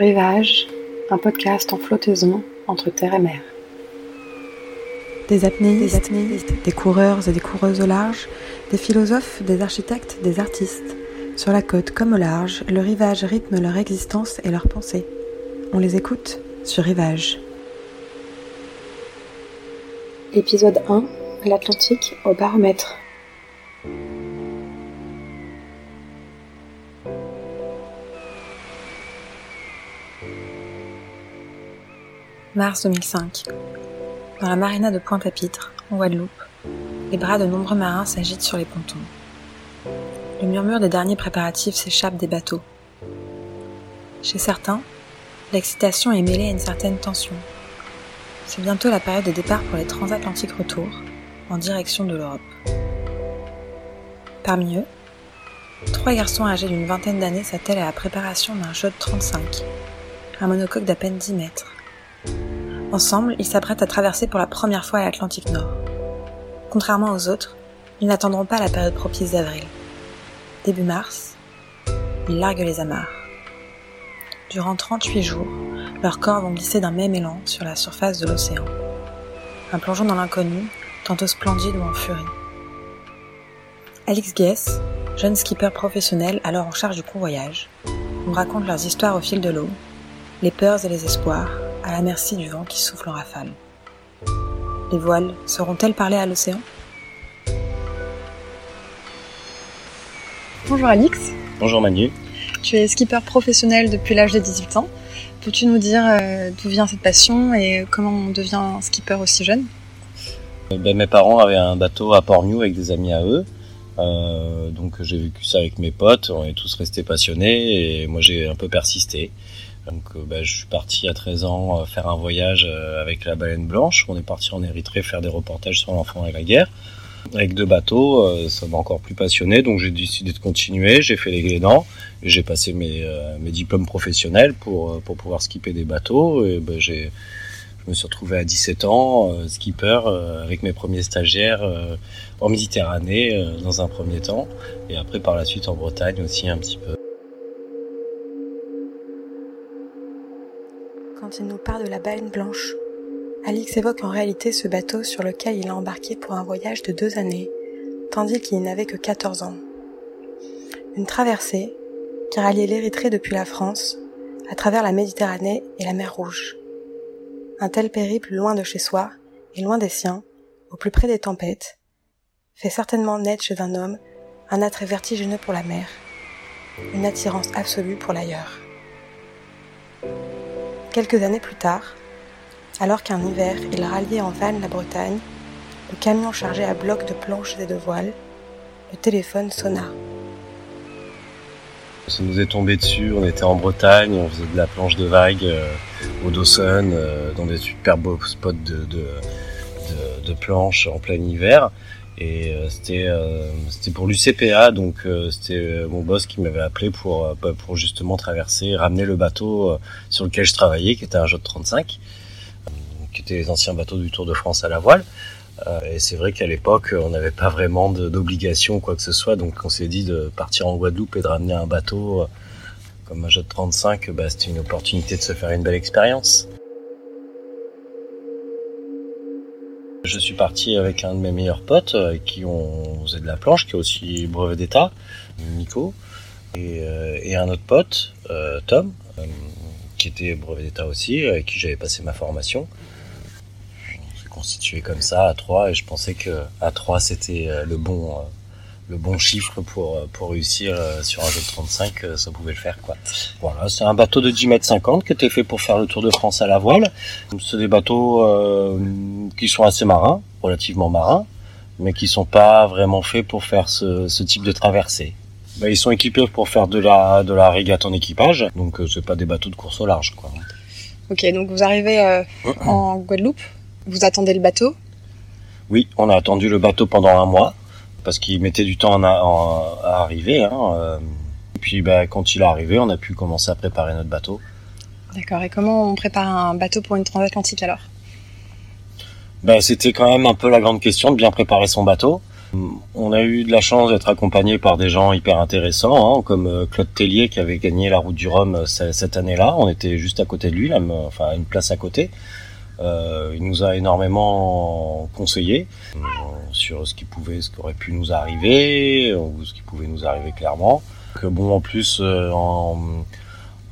Rivage, un podcast en flottaison entre terre et mer. Des apnéistes, des, coureurs et des coureuses au large, des philosophes, des architectes, des artistes. Sur la côte comme au large, le rivage rythme leur existence et leurs pensées. On les écoute sur Rivage. Épisode 1 L'Atlantique au baromètre. Mars 2005. Dans la marina de Pointe-à-Pitre, en Guadeloupe, les bras de nombreux marins s'agitent sur les pontons. Le murmure des derniers préparatifs s'échappe des bateaux. Chez certains, l'excitation est mêlée à une certaine tension. C'est bientôt la période de départ pour les transatlantiques retours, en direction de l'Europe. Parmi eux, trois garçons âgés d'une vingtaine d'années s'attellent à la préparation d'un jeu de 35, un monocoque d'à peine 10 mètres, Ensemble, ils s'apprêtent à traverser pour la première fois l'Atlantique Nord. Contrairement aux autres, ils n'attendront pas la période propice d'avril. Début mars, ils larguent les amarres. Durant 38 jours, leurs corps vont glisser d'un même élan sur la surface de l'océan. Un plongeon dans l'inconnu, tantôt splendide ou en furie. Alex Guess, jeune skipper professionnel alors en charge du convoyage, nous raconte leurs histoires au fil de l'eau, les peurs et les espoirs, à la merci du vent qui souffle en rafale. Les voiles seront-elles parlées à l'océan? Bonjour Alix. Bonjour Manu. Tu es skipper professionnel depuis l'âge de 18 ans. Peux-tu nous dire euh, d'où vient cette passion et comment on devient skipper aussi jeune? Euh, ben, Mes parents avaient un bateau à Port-New avec des amis à eux. Euh, donc j'ai vécu ça avec mes potes, on est tous restés passionnés et moi j'ai un peu persisté. Donc euh, bah, je suis parti à 13 ans euh, faire un voyage euh, avec la baleine blanche. On est parti en Érythrée faire des reportages sur l'enfant et la guerre. Avec deux bateaux, ça m'a encore plus passionné, donc j'ai décidé de continuer. J'ai fait les Glénans j'ai passé mes, mes diplômes professionnels pour, pour pouvoir skipper des bateaux. Et bah, j'ai, je me suis retrouvé à 17 ans, skipper, avec mes premiers stagiaires en Méditerranée dans un premier temps, et après par la suite en Bretagne aussi un petit peu. Quand il nous parle de la baleine blanche. Alix évoque en réalité ce bateau sur lequel il a embarqué pour un voyage de deux années, tandis qu'il n'avait que 14 ans. Une traversée qui ralliait l'Érythrée depuis la France, à travers la Méditerranée et la mer Rouge. Un tel périple loin de chez soi et loin des siens, au plus près des tempêtes, fait certainement naître chez un homme un attrait vertigineux pour la mer, une attirance absolue pour l'ailleurs. Quelques années plus tard, alors qu'un hiver il ralliait en vanne la Bretagne, le camion chargé à blocs de planches et de voiles, le téléphone sonna. Ça nous est tombé dessus, on était en Bretagne, on faisait de la planche de vagues euh, au Dawson, euh, dans des super beaux spots de, planches en plein hiver. Et euh, c'était euh, c'était pour l'UCPA, donc euh, c'était mon boss qui m'avait appelé pour bah, pour justement traverser, ramener le bateau sur lequel je travaillais, qui était un de 35, qui était les anciens bateaux du Tour de France à la voile. et c'est vrai qu'à l'époque, on n'avait pas vraiment d'obligation ou quoi que ce soit, donc on s'est dit de partir en Guadeloupe et de ramener un bateau comme un de 35, bah, c'était une opportunité de se faire une belle expérience. Je suis parti avec un de mes meilleurs potes avec euh, qui on faisait de la planche, qui est aussi brevet d'état, Nico, et, euh, et, un autre pote, euh, Tom, qui était brevet d'état aussi, avec qui j'avais passé ma formation. Constitué comme ça à trois et je pensais que à trois c'était le bon le bon chiffre pour, pour réussir euh, sur un jeu de 35, euh, ça pouvait le faire quoi. Voilà, c'est un bateau de 10 mètres 50 qui était fait pour faire le Tour de France à la voile. C'est des bateaux euh, qui sont assez marins, relativement marins, mais qui sont pas vraiment faits pour faire ce, ce type de traversée. Ben, ils sont équipés pour faire de la de la régate en équipage, donc c'est pas des bateaux de course au large quoi. Ok, donc vous arrivez en Guadeloupe, vous attendez le bateau. Oui, on a attendu le bateau pendant un mois parce qu'il mettait du temps à, arriver. Hein, euh. Et puis bah, quand il est arrivé, on a pu commencer à préparer notre bateau. D'accord. Et comment on prépare un bateau pour une transatlantique alors? Bah, C'était quand même un peu la grande question de bien préparer son bateau. On a eu de la chance d'être accompagné par des gens hyper intéressants, hein, comme euh, Claude Tellier qui avait gagné la route du Rhum euh, cette année-là. On était juste à côté de lui, là, enfin une place à côté. Euh, il nous a énormément conseillé euh, sur ce qui pouvait, ce qui aurait pu nous arriver ou ce qui pouvait nous arriver clairement. Que bon, en plus, en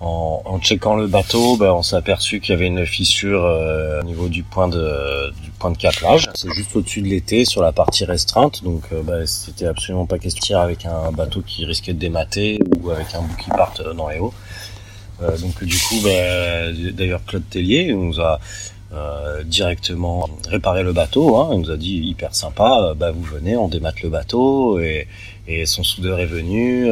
en, en checkant le bateau, ben, on s'est aperçu qu'il y avait une fissure euh, au niveau du point de du point de caplage. C'est juste au-dessus de l'été, sur la partie restreinte. Donc, euh, ben, c'était absolument pas question avec un bateau qui risquait de démater ou avec un bout qui parte dans les hauts. Euh, donc, du coup, ben, d'ailleurs, Claude Tellier nous a euh, directement réparé le bateau. Hein. Il nous a dit hyper sympa, bah, vous venez, on démate le bateau et, et son soudeur est venu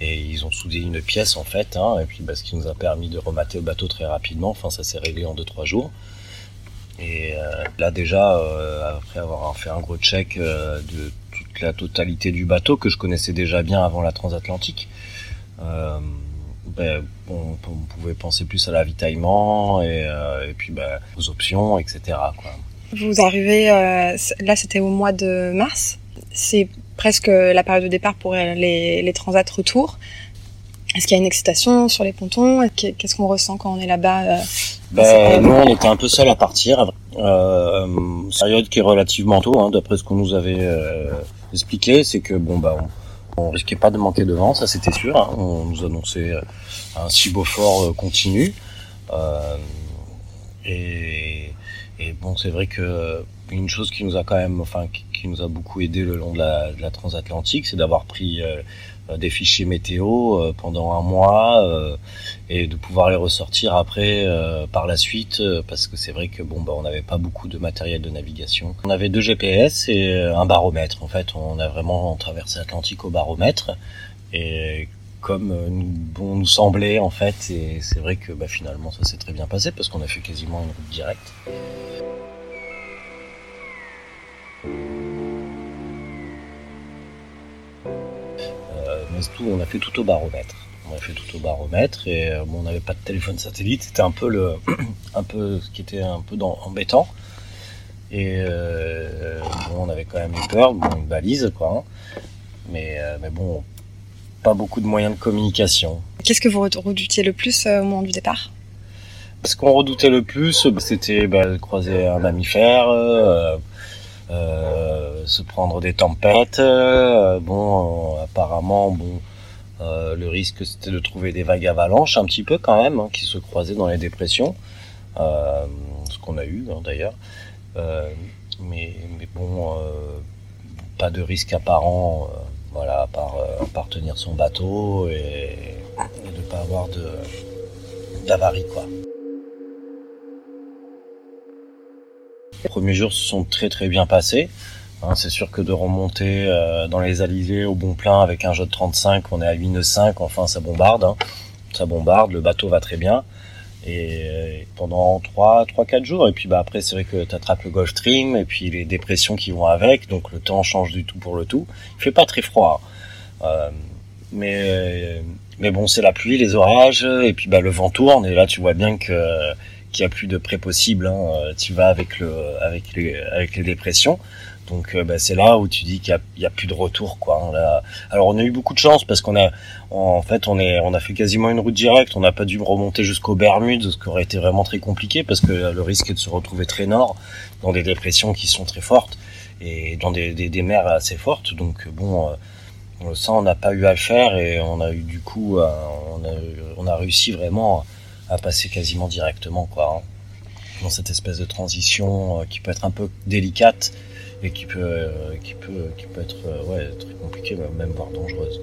et ils ont soudé une pièce en fait, hein, et puis bah, ce qui nous a permis de remater le bateau très rapidement. Enfin, ça s'est réglé en 2-3 jours. Et euh, là déjà, euh, après avoir fait un gros check euh, de toute la totalité du bateau que je connaissais déjà bien avant la transatlantique, euh, ben, on, on, pouvait penser plus à l'avitaillement et, et puis ben, aux options, etc. Quoi. Vous arrivez, là c'était au mois de mars. C'est presque la période de départ pour les, les transats retour. Est-ce qu'il y a une excitation sur les pontons? Qu'est-ce qu'on ressent quand on est là-bas euh, ben, Nous, on était un peu seuls à partir. Euh, période qui est relativement tôt, hein, d'après ce qu'on nous avait euh, expliqué, c'est que bon bah on, on, risquait pas de manquer de vent, ça c'était sûr. Hein. On nous annonçait un si beau fort continu. Euh, et, bon, c'est vrai que une chose qui nous a quand même, enfin, qui, nous a beaucoup aidé le long de la, transatlantique, c'est d'avoir pris euh, des fichiers météo euh, pendant un mois euh, et de pouvoir les ressortir après euh, par la suite, euh, parce que c'est vrai que bon, bah, on n'avait pas beaucoup de matériel de navigation. On avait deux GPS et un baromètre. En fait, on a vraiment traversé l'Atlantique au baromètre et comme nous, bon nous semblait en fait et c'est vrai que bah, finalement ça s'est très bien passé parce qu'on a fait quasiment une route directe. Tout, on a fait tout au baromètre. On a fait tout au baromètre et euh, bon, on n'avait pas de téléphone satellite. C'était un peu le, un peu ce qui était un peu dans, embêtant. Et euh, bon, on avait quand même eu peur, bon, une balise quoi. Hein. Mais, euh, mais bon, pas beaucoup de moyens de communication. Qu'est-ce que vous redoutiez le plus au moment du départ? Ce qu'on redoutait le plus, bah, c'était bah, croiser un mammifère. Euh, se prendre des tempêtes. Euh, bon, euh, apparemment, bon, le risque c'était de trouver des vagues avalanches un petit peu quand même, hein, qui se croisaient dans les dépressions, ce qu'on a eu hein, d'ailleurs. mais, mais bon, pas de risque apparent, voilà, à part tenir son bateau et, et de pas avoir de d'avarie quoi. Les premiers jours se sont très très bien passés. Hein, c'est sûr que de remonter euh, dans les alizés au bon plein avec un jeu de 35, on est à 8,5, enfin ça bombarde. Hein. Ça bombarde, le bateau va très bien. Et euh, pendant 3, 3 4 jours. Et puis bah, après, c'est vrai que tu attrapes le Gulf Stream et puis les dépressions qui vont avec. Donc le temps change du tout pour le tout. Il fait pas très froid. Hein. Euh, mais, mais bon, c'est la pluie, les orages. Et puis bah, le vent tourne. Et là, tu vois bien que qu'il n'y a plus de pré possible. Hein. Tu vas avec le avec les avec les dépressions. Donc euh, bah, c'est là où tu dis qu'il y, y a, plus de retour quoi. Hein. Alors on a eu beaucoup de chance parce qu'on a en fait on a fait quasiment une route directe. On n'a pas dû remonter jusqu'aux Bermudes, ce qui aurait été vraiment très compliqué parce que le risque est de se retrouver très nord dans des dépressions qui sont très fortes et dans des, mers assez fortes. Donc bon. Euh, ça on n'a pas eu à le faire et on a eu du coup euh, on a, réussi vraiment à passer quasiment directement quoi hein, dans cette espèce de transition euh, qui peut être un peu délicate et qui peut, euh, qui peut, qui peut être euh, ouais, très compliquée, même voire dangereuse.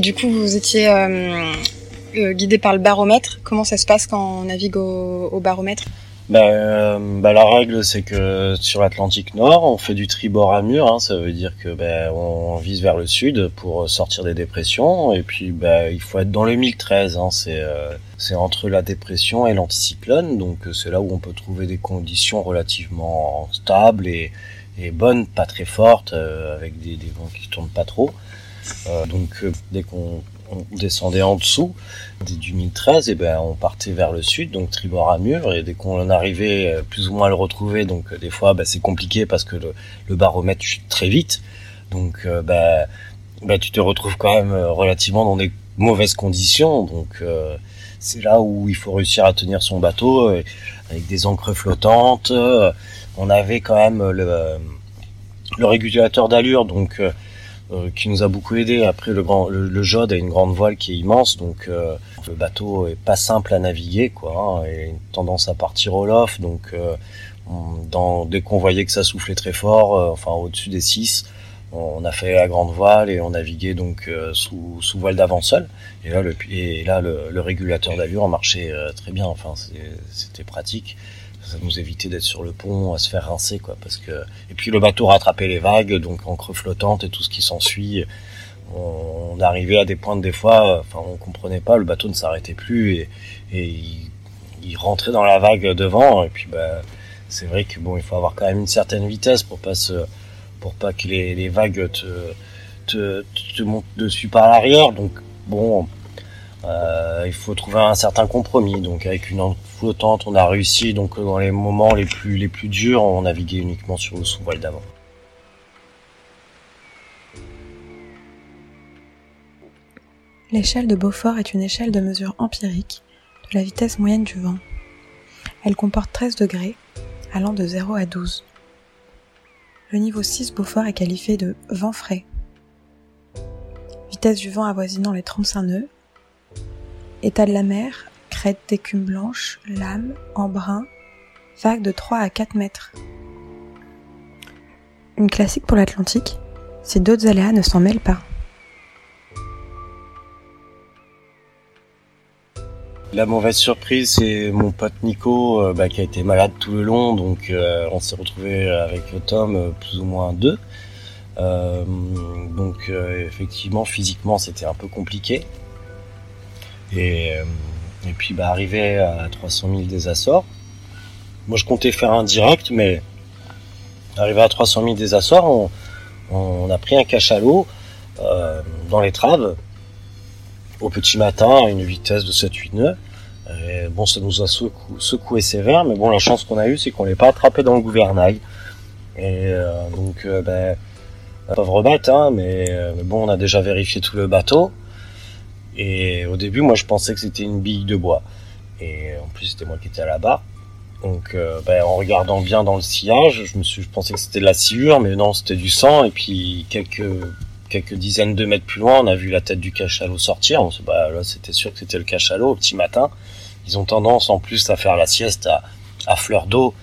Du coup, vous étiez euh, guidé par le baromètre. Comment ça se passe quand on navigue au, au baromètre? Bah, euh, bah, la règle c'est que sur l'Atlantique Nord, on fait du tribord à mur, hein, ça veut dire que bah, on vise vers le sud pour sortir des dépressions, et puis bah, il faut être dans le 1013, hein, c'est euh, c'est entre la dépression et l'anticyclone, donc c'est là où on peut trouver des conditions relativement stables et, et bonnes, pas très fortes, euh, avec des, vents qui tournent pas trop. Euh, donc euh, dès qu'on on descendait en dessous du 1013, et ben on partait vers le sud, donc tribord à mur, et dès qu'on arrivait plus ou moins à le retrouver, donc des fois ben, c'est compliqué parce que le, baromètre chute très vite. Donc, bah, bah, tu te retrouves quand même relativement dans des mauvaises conditions. Donc, c'est là où il faut réussir à tenir son bateau avec des encres flottantes. On avait quand même le, le régulateur d'allure, donc euh, qui nous a beaucoup aidé. Après, le, grand, le, Jode a une grande voile qui est immense, donc euh, le bateau est pas simple à naviguer, quoi, hein, et une tendance à partir au lof. Donc, euh, dans, dès qu'on voyait que ça soufflait très fort, enfin au-dessus des 6, on a fait la grande voile et on naviguait donc sous, sous voile d'avant seul. Et là, le, et là, le, le régulateur d'allure marchait très bien. Enfin, c'était pratique ça nous évitait d'être sur le pont à se faire rincer quoi parce que et puis le bateau rattrapait les vagues donc encre flottante et tout ce qui s'ensuit on, arrivait à des points des fois enfin on comprenait pas le bateau ne s'arrêtait plus et, et il, rentrait dans la vague devant et puis bah c'est vrai que bon il faut avoir quand même une certaine vitesse pour pas se pour pas que les, vagues te, te, te montent dessus par l'arrière donc bon euh, il faut trouver un certain compromis. Donc avec une flottante, on a réussi. Donc dans les moments les plus les plus durs, on naviguait uniquement sur le sous-voile d'avant. L'échelle de Beaufort est une échelle de mesure empirique de la vitesse moyenne du vent. Elle comporte 13 degrés, allant de 0 à 12. Le niveau 6 Beaufort est qualifié de vent frais. Vitesse du vent avoisinant les 35 nœuds État de la mer, crête d'écume blanche, lame, embrun, vague de 3 à 4 mètres. Une classique pour l'Atlantique, si d'autres aléas ne s'en mêlent pas. La mauvaise surprise, c'est mon pote Nico euh, bah, qui a été malade tout le long, donc euh, on s'est retrouvé avec Tom euh, plus ou moins deux. donc effectivement, physiquement, c'était un peu compliqué. Et, puis bah, arrivé à 300 000 des Açores. Moi je comptais faire un direct, mais arrivé à 300 000 des Açores, on, on a pris un cachalot dans les traves au petit matin à une vitesse de 7-8 nœuds. Et bon, ça nous a secoué sévère, mais bon, la chance qu'on a eue, c'est qu'on l'ait pas attrapé dans le gouvernail. Et euh, donc, euh, ben, pauvre bête, hein, mais, mais, bon, on a déjà vérifié tout le bateau. Et au début, moi, je pensais que c'était une bille de bois. Et en plus, c'était moi qui étais à la barre. Donc, euh, ben, en regardant bien dans le sillage, je me suis, je pensais que c'était de la sciure, mais non, c'était du sang. Et puis quelques quelques dizaines de mètres plus loin, on a vu la tête du cachalot sortir. On bah, là, c'était sûr que c'était le cachalot au petit matin. Ils ont tendance, en plus, à faire la sieste à, à fleur d'eau.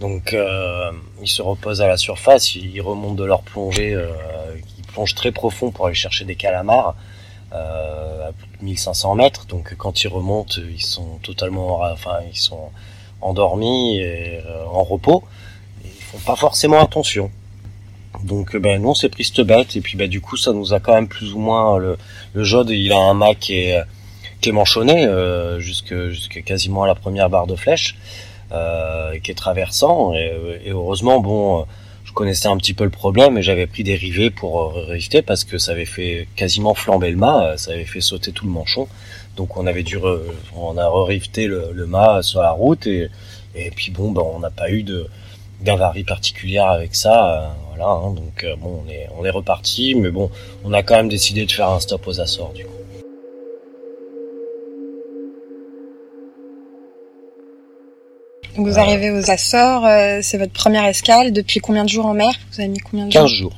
Donc, euh, ils se reposent à la surface, ils, remontent de leur plongée, euh, ils plongent très profond pour aller chercher des calamars. Euh, à plus de 1500 mètres. Donc quand ils remontent, ils sont totalement, enfin ils sont endormis et euh, en repos. ils font pas forcément attention. Donc ben nous on s'est pris cette bête et puis ben du coup ça nous a quand même plus ou moins le, le Jode il a un mât qui est qui est manchonné euh, jusque jusque quasiment à la première barre de flèche euh, qui est traversant et, et, heureusement bon je connaissais un petit peu le problème et j'avais pris des rivets pour euh, rifter parce que ça avait fait quasiment flamber le mât, euh, ça avait fait sauter tout le manchon. Donc on avait dû, on a rifté le, le, mât sur la route et, et puis bon, ben on n'a pas eu de d'avarie particulière avec ça, euh, voilà. Hein, donc bon, on est on est reparti, mais bon, on a quand même décidé de faire un stop aux Açores du coup. vous arrivez aux Açores, euh, c'est votre première escale. Depuis combien de jours en mer Vous avez mis combien de 15 jours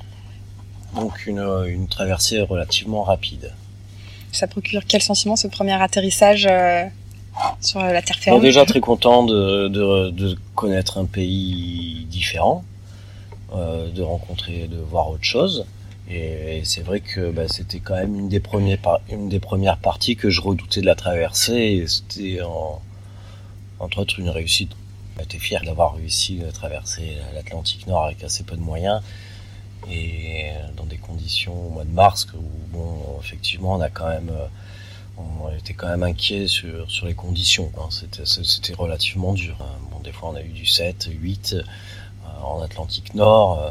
Donc une, euh, une, traversée relativement rapide. Ça procure quel sentiment ce premier atterrissage euh, sur la terre ferme Déjà très content de, de, de, connaître un pays différent, euh, de rencontrer, de voir autre chose. Et, et c'est vrai que bah, c'était quand même une des, premiers une des premières parties que je redoutais de la traversée. C'était en, entre autres une réussite J'étais fier d'avoir réussi à traverser l'Atlantique Nord avec assez peu de moyens et dans des conditions au mois de mars où bon effectivement on a quand même on était quand même inquiet sur, sur les conditions hein. c'était relativement dur hein. bon des fois on a eu du 7 8 euh, en Atlantique Nord euh,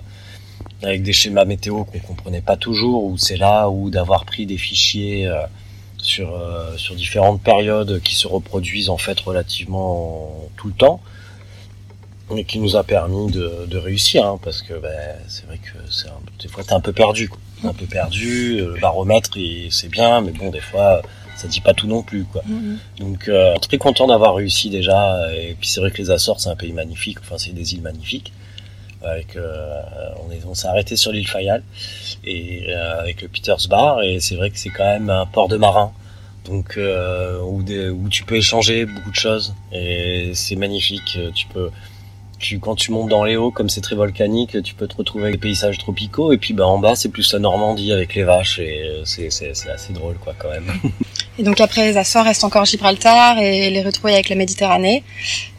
avec des schémas météo qu'on comprenait pas toujours ou c'est là où d'avoir pris des fichiers euh, sur sur différentes périodes qui se reproduisent en fait relativement tout le temps mais qui nous a permis de, de réussir, hein, parce que ben, c'est vrai que un, des fois t'es un peu perdu, quoi. un peu perdu. Le baromètre, c'est bien, mais bon, des fois, ça dit pas tout non plus, quoi. Donc, euh, très content d'avoir réussi déjà. Et puis c'est vrai que les Açores, c'est un pays magnifique. Enfin, c'est des îles magnifiques. Avec, euh, on est, on s'est arrêté sur l'île Fayal et euh, avec le Peters Bar, et c'est vrai que c'est quand même un port de marins donc euh, où, des, où tu peux échanger beaucoup de choses et c'est magnifique. Tu peux tu, quand tu montes dans les hauts, comme c'est très volcanique, tu peux te retrouver avec des paysages tropicaux. Et puis bah, en bas, c'est plus la Normandie avec les vaches. Et euh, c'est, c'est, c'est assez drôle, quoi, quand même. Et donc après les Açores, reste encore Gibraltar et les retrouver avec la Méditerranée.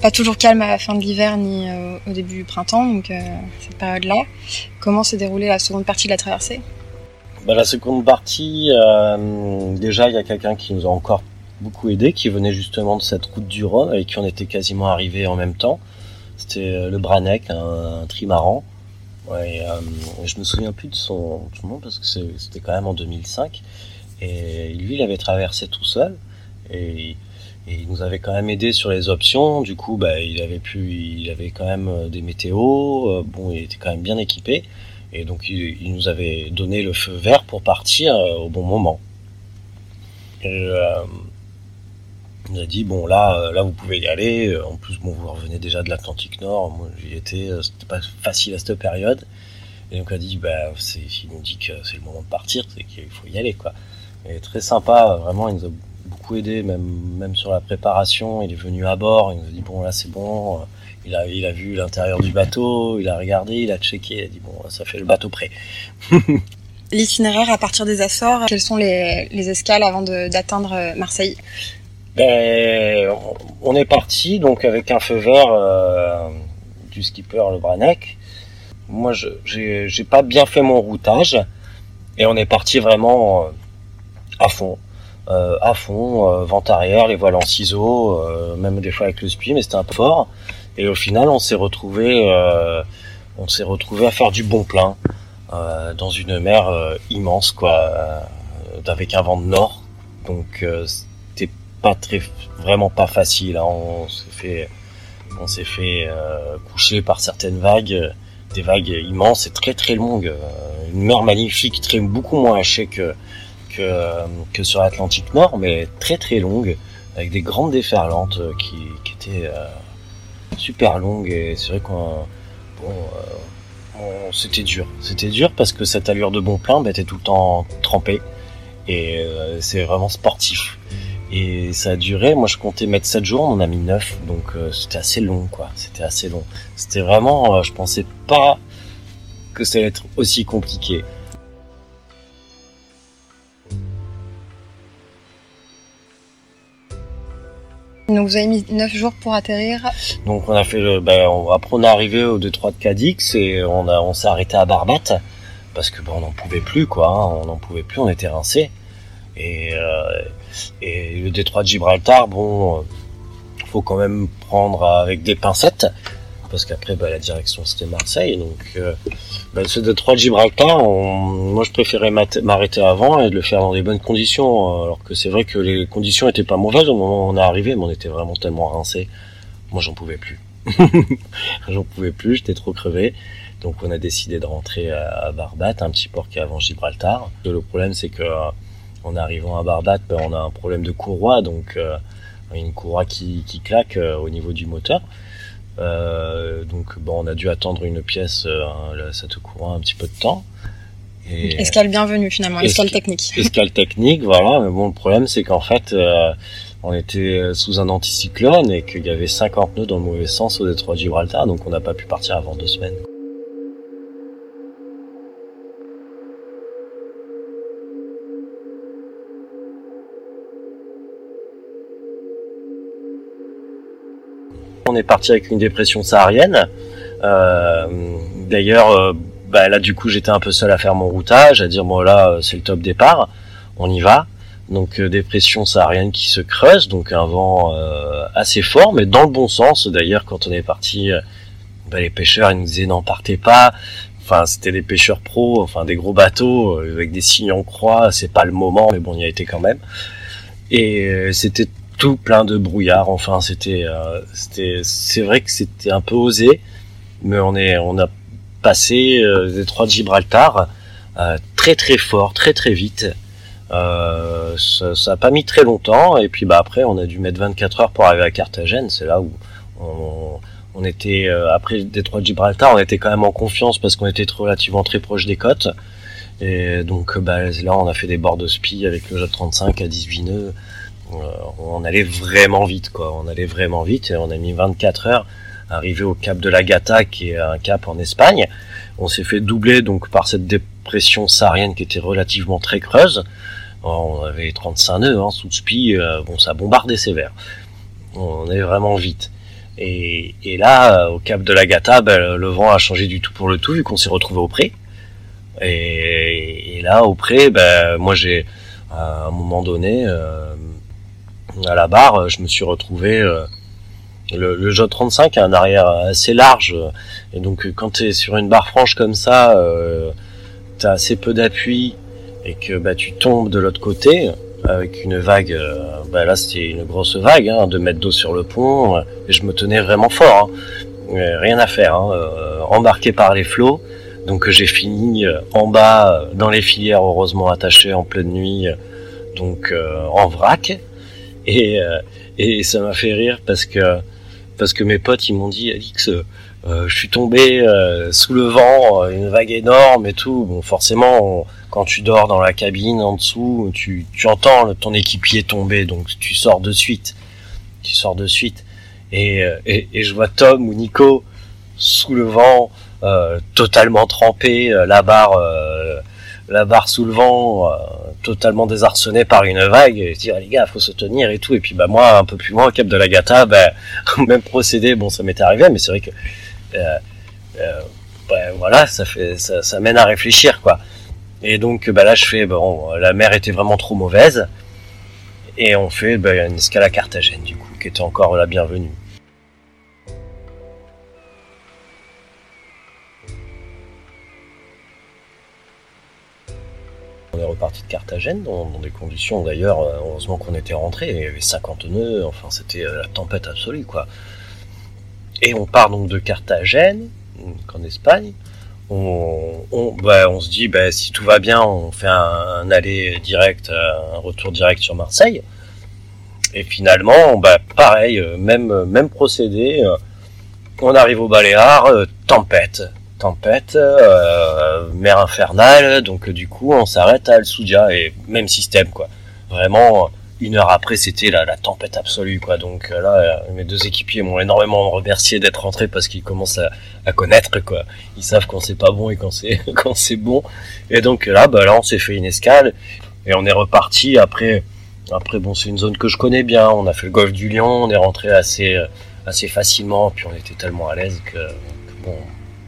Pas toujours calme à la fin de l'hiver ni euh, au début du printemps, donc euh, cette période-là. Comment s'est déroulée la seconde partie de la traversée? Bah, La seconde partie, euh, déjà, il y a quelqu'un qui nous a encore beaucoup aidé, qui venait justement de cette route du Rhône, avec qui on était quasiment arrivés en même temps. C'était le Branec, un, trimaran. Ouais, euh, je me souviens plus de son, nom parce que c'était quand même en 2005. Et lui, il avait traversé tout seul. Et, il nous avait quand même aidé sur les options. Du coup, bah, il avait pu, il avait quand même euh, des météos. Euh, bon, il était quand même bien équipé. Et donc, il, nous avait donné le feu vert pour partir euh, au bon moment. Et, il nous a dit bon là, là vous pouvez y aller. En plus, bon, vous revenez déjà de l'Atlantique Nord. Moi, j'y étais. C'était pas facile à cette période. Et donc, il a dit bah, il nous dit que c'est le moment de partir, c'est qu'il faut y aller, quoi. Et très sympa, vraiment, il nous a beaucoup aidé, même, même sur la préparation. Il est venu à bord, il nous a dit bon là c'est bon. Il a, il a vu l'intérieur du bateau, il a regardé, il a checké, il a dit bon ça fait le bateau prêt. L'itinéraire à partir des Açores, quelles sont les, les escales avant d'atteindre Marseille? Ben, On est parti donc avec un feu vert euh, du skipper Le Branec. Moi j'ai pas bien fait mon routage et on est parti vraiment à fond. Euh, à fond, euh, vente arrière, les voiles en ciseaux, euh, même des fois avec le spi, mais c'était un peu fort. Et au final, on s'est retrouvé, on s'est retrouvé à faire du bon plein dans une mer immense, quoi, avec un vent de nord. Donc c'était pas très, vraiment pas facile. Hein. On s'est fait, on s'est fait coucher par certaines vagues, des vagues immenses et très très longues. Une mer magnifique, très beaucoup moins hachée que que, que sur l'Atlantique Nord, mais très très longue, avec des grandes déferlantes euh, qui, étaient euh, super longues. Et c'est vrai qu'on euh, c'était dur. C'était dur parce que cette allure de bon plein bah, tout le temps trempée. Et c'est vraiment sportif. Et ça a duré, moi je comptais mettre 7 jours, on en a mis 9, donc c'était assez long quoi, c'était assez long. C'était vraiment, je pensais pas que ça allait être aussi compliqué. Donc vous avez mis 9 jours pour atterrir. Donc on a fait le, ben, après on est arrivé au détroit de Cadix et on a, on s'est arrêté à Barbate parce que ben, on n'en pouvait plus quoi, hein. on n'en pouvait plus, on était rincé. Et, euh, et le détroit de Gibraltar, bon, faut quand même prendre avec des pincettes parce qu'après bah, la direction c'était Marseille donc euh, bah, ce détroit de Gibraltar moi je préférais m'arrêter avant et de le faire dans des bonnes conditions alors que c'est vrai que les conditions étaient pas mauvaises au moment où on est arrivé mais on était vraiment tellement rincé moi j'en pouvais plus. J'en pouvais plus j'étais trop crevé. Donc on a décidé de rentrer à Barbate un petit port qui est avant Gibraltar. Le problème c'est que en arrivant à Barbate ben, on a un problème de courroie donc euh, une courroie qui, qui claque euh, au niveau du moteur euh, donc bon, on a dû attendre une pièce, euh, cette courant un petit peu de temps. Et escale bienvenue finalement, escale technique. Escale technique, voilà. Mais bon, le problème c'est qu'en fait, euh, on était sous un anticyclone et qu'il y avait 50 nœuds dans le mauvais sens au détroit de Gibraltar, donc on n'a pas pu partir avant deux semaines. On est parti avec une dépression saharienne. Euh, d'ailleurs, euh, bah, là du coup j'étais un peu seul à faire mon routage, à dire bon là c'est le top départ, on y va. Donc euh, dépression saharienne qui se creuse, donc un vent assez fort, mais dans le bon sens. D'ailleurs quand on est parti, bah, les pêcheurs ils nous disaient n'en partez pas. Enfin c'était des pêcheurs pros, enfin des gros bateaux avec des signes en croix. C'est pas le moment, mais bon il y a été quand même. Et c'était tout plein de brouillard. Enfin, c'était, euh, c'était, c'est vrai que c'était un peu osé, mais on est, on a passé euh, les trois de Gibraltar euh, très très fort, très très vite. Euh, ça, ça a pas mis très longtemps, et puis bah après, on a dû mettre 24 heures pour arriver à Carthagène. C'est là où on, on était euh, après Détroit de Gibraltar, on était quand même en confiance parce qu'on était relativement très proche des côtes. Et donc bah, là, on a fait des bords de spi avec le jet 35 à 18 nœuds. Euh, on allait vraiment vite, quoi. On allait vraiment vite et on a mis 24 heures à arriver au cap de la Gata, qui est un cap en Espagne. On s'est fait doubler donc par cette dépression saharienne qui était relativement très creuse. On avait 35 nœuds hein, sous spi, euh, bon ça bombardait sévère. On est vraiment vite. Et, là, au cap de la Gata, ben, le vent a changé du tout pour le tout vu qu'on s'est retrouvé au pré. Et, et là, au pré, ben, moi j'ai à un moment donné euh, à la barre, je me suis retrouvé. euh, le, le J35 a un arrière assez large, et donc quand tu es sur une barre franche comme ça, euh, tu as assez peu d'appui et que bah, tu tombes de l'autre côté avec une vague. euh, bah, là, c'était une grosse vague, hein, deux mètres d'eau sur le pont, euh, et je me tenais vraiment fort. hein. Euh, rien à faire, hein, euh, embarqué par les flots. Donc j'ai fini euh, en bas, euh, dans les filières, heureusement attachées en pleine nuit, euh, donc euh, en vrac. Et, euh, et ça m'a fait rire parce que parce que mes potes ils m'ont dit Alix, euh, euh, je suis tombé euh, sous le vent, euh, une vague énorme et tout. Bon, forcément, quand tu dors dans la cabine en dessous, tu, tu entends ton équipier tomber, donc tu sors de suite. Tu sors de suite. Et, et, et je vois Tom ou Nico sous le vent, euh, totalement trempé, la barre, la barre sous le vent, euh, totalement désarçonné par une vague. Et dis Ah, les gars, faut se tenir et tout. Et puis bah moi, un peu plus loin, au cap de la Gata, bah, même procédé. Bon, ça m'était arrivé, mais c'est vrai que euh, euh, bah, voilà, ça fait, ça, ça mène à réfléchir quoi. Et donc bah là, je fais bon, la mer était vraiment trop mauvaise. Et on fait bah, une escale à Carthagène, du coup, qui était encore la bienvenue. On est reparti de Carthagène dans, des conditions d'ailleurs, euh, heureusement qu'on était rentré, il y avait 50 nœuds, enfin c'était euh, la tempête absolue quoi. Et on part donc de Carthagène, en Espagne. On, on, bah, on se dit, bah, si tout va bien, on fait un, aller direct, euh, un retour direct sur Marseille. Et finalement, bah, pareil, même, même procédé. On arrive au Baléares, tempête, tempête, euh, mer infernale. Donc euh, du coup, on s'arrête à Al-Soudia et même système quoi. Vraiment, une heure après, c'était la, tempête absolue quoi. Donc euh, là, mes deux équipiers m'ont énormément remercié d'être rentrés parce qu'ils commencent à, connaître quoi. Ils savent quand c'est pas bon et quand c'est bon. Et donc là, bah là, on s'est fait une escale et on est reparti après. Après, bon, c'est une zone que je connais bien. On a fait le golfe du Lion, on est rentré assez, assez facilement, puis on était tellement à l'aise que, que bon,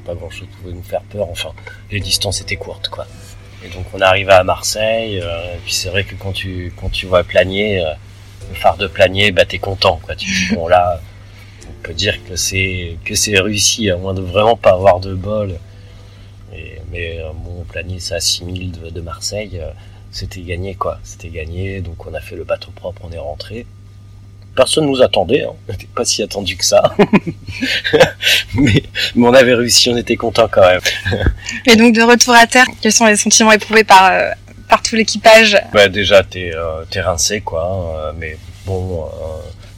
pas grand chose pouvait nous faire peur. Enfin, les distances étaient courtes, quoi. Et donc, on arrivé à Marseille, euh, et puis c'est vrai que quand tu, quand tu vois Planier, euh, le phare de Planier, bah, t'es content, quoi. Tu bon, là, on peut dire que c'est, que c'est réussi, à moins de vraiment pas avoir de bol. Mais, euh, bon, Planier, c'est à 6000 de, Marseille. c'était gagné quoi, c'était gagné, donc on a fait le bateau propre, on est rentré. Personne nous attendait, hein. on n'était pas si attendu que ça. mais, mais on avait réussi, on était content quand même. Et donc de retour à terre, quels sont les sentiments éprouvés par, euh, par tout l'équipage? Bah, déjà, t'es euh, t'es rincé quoi, hein, mais bon, euh,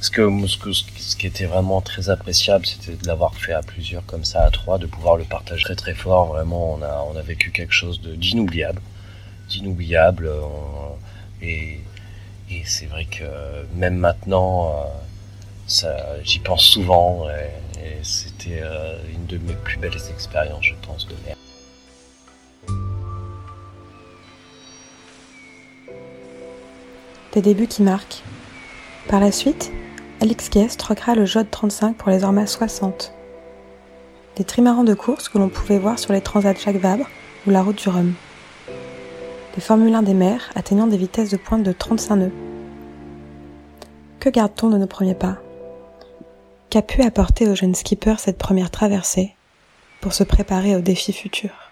ce, que, ce, que, ce qui était vraiment très appréciable, c'était de l'avoir fait à plusieurs comme ça, à trois, de pouvoir le partager très très fort. Vraiment, on a, on a vécu quelque chose de- d'inoubliable, d'inoubliable. euh, et et c'est vrai que même maintenant, euh, j'y pense souvent. Et, c'était euh, une de mes plus belles expériences, je pense, de mer. Des débuts qui marquent. Par la suite, Alex Guest troquera le Jod 35 pour les Orma 60. Des trimarans de course que l'on pouvait voir sur les transats Jacques Vabre ou la route du Rhum. Des Formule 1 des mers atteignant des vitesses de pointe de 35 nœuds. Que garde-t-on de nos premiers pas? Qu'a pu apporter au jeune skipper cette première traversée pour se préparer aux défis futurs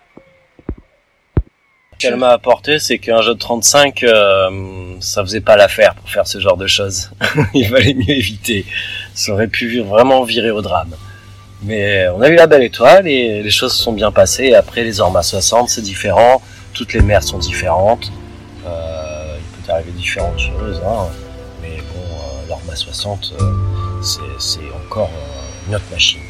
qu'elle m'a apporté, c'est qu'un jeu de 35, euh, ça faisait pas l'affaire pour faire ce genre de choses. Il valait mieux éviter. Ça aurait pu vraiment virer au drame. Mais on a eu la belle étoile et les choses se sont bien passées. Après, les Orma 60, c'est différent. Toutes les mers sont différentes. Euh, il peut arriver différentes choses. Hein. Mais bon, euh, l'Orma 60, euh, c'est encore une autre machine.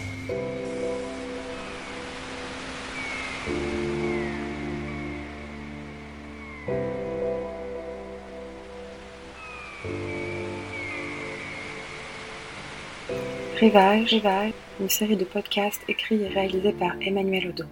Rivage, Rivage, une série de podcasts écrits et réalisés par Emmanuel Odo.